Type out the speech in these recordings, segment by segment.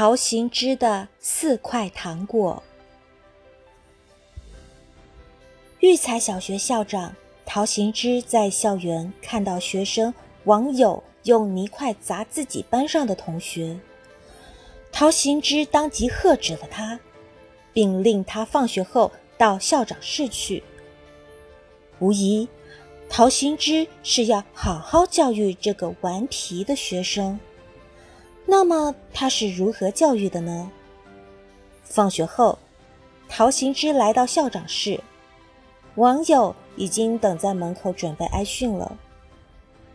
陶行知的四块糖果。育才小学校长陶行知在校园看到学生网友用泥块砸自己班上的同学，陶行知当即喝止了他，并令他放学后到校长室去。无疑，陶行知是要好好教育这个顽皮的学生。那么他是如何教育的呢？放学后，陶行知来到校长室，网友已经等在门口准备挨训了。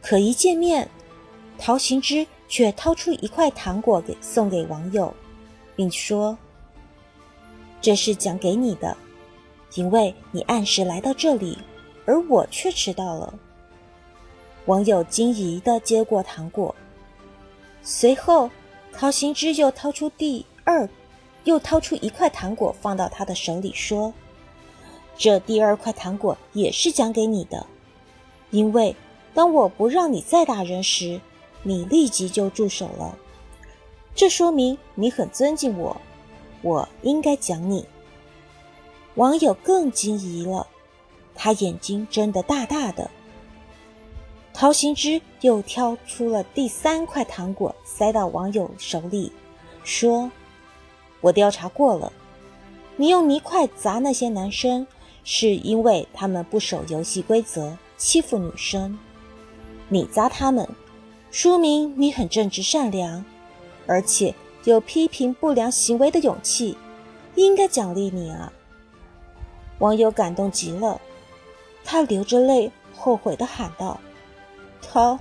可一见面，陶行知却掏出一块糖果给送给网友，并说：“这是奖给你的，因为你按时来到这里，而我却迟到了。”网友惊疑地接过糖果。随后，陶行知又掏出第二，又掏出一块糖果放到他的手里，说：“这第二块糖果也是奖给你的，因为当我不让你再打人时，你立即就住手了。这说明你很尊敬我，我应该奖你。”网友更惊疑了，他眼睛睁得大大的。陶行知又挑出了第三块糖果，塞到网友手里，说：“我调查过了，你用泥块砸那些男生，是因为他们不守游戏规则，欺负女生。你砸他们，说明你很正直善良，而且有批评不良行为的勇气，应该奖励你啊。”网友感动极了，他流着泪，后悔地喊道。陶，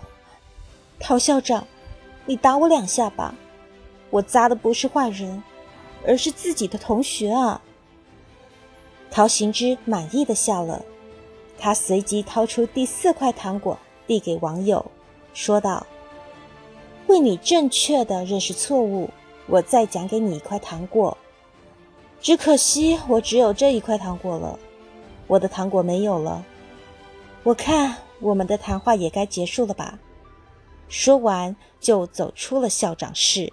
陶校长，你打我两下吧，我砸的不是坏人，而是自己的同学啊。陶行知满意的笑了，他随即掏出第四块糖果递给网友，说道：“为你正确的认识错误，我再奖给你一块糖果。只可惜我只有这一块糖果了，我的糖果没有了。我看。”我们的谈话也该结束了吧？说完，就走出了校长室。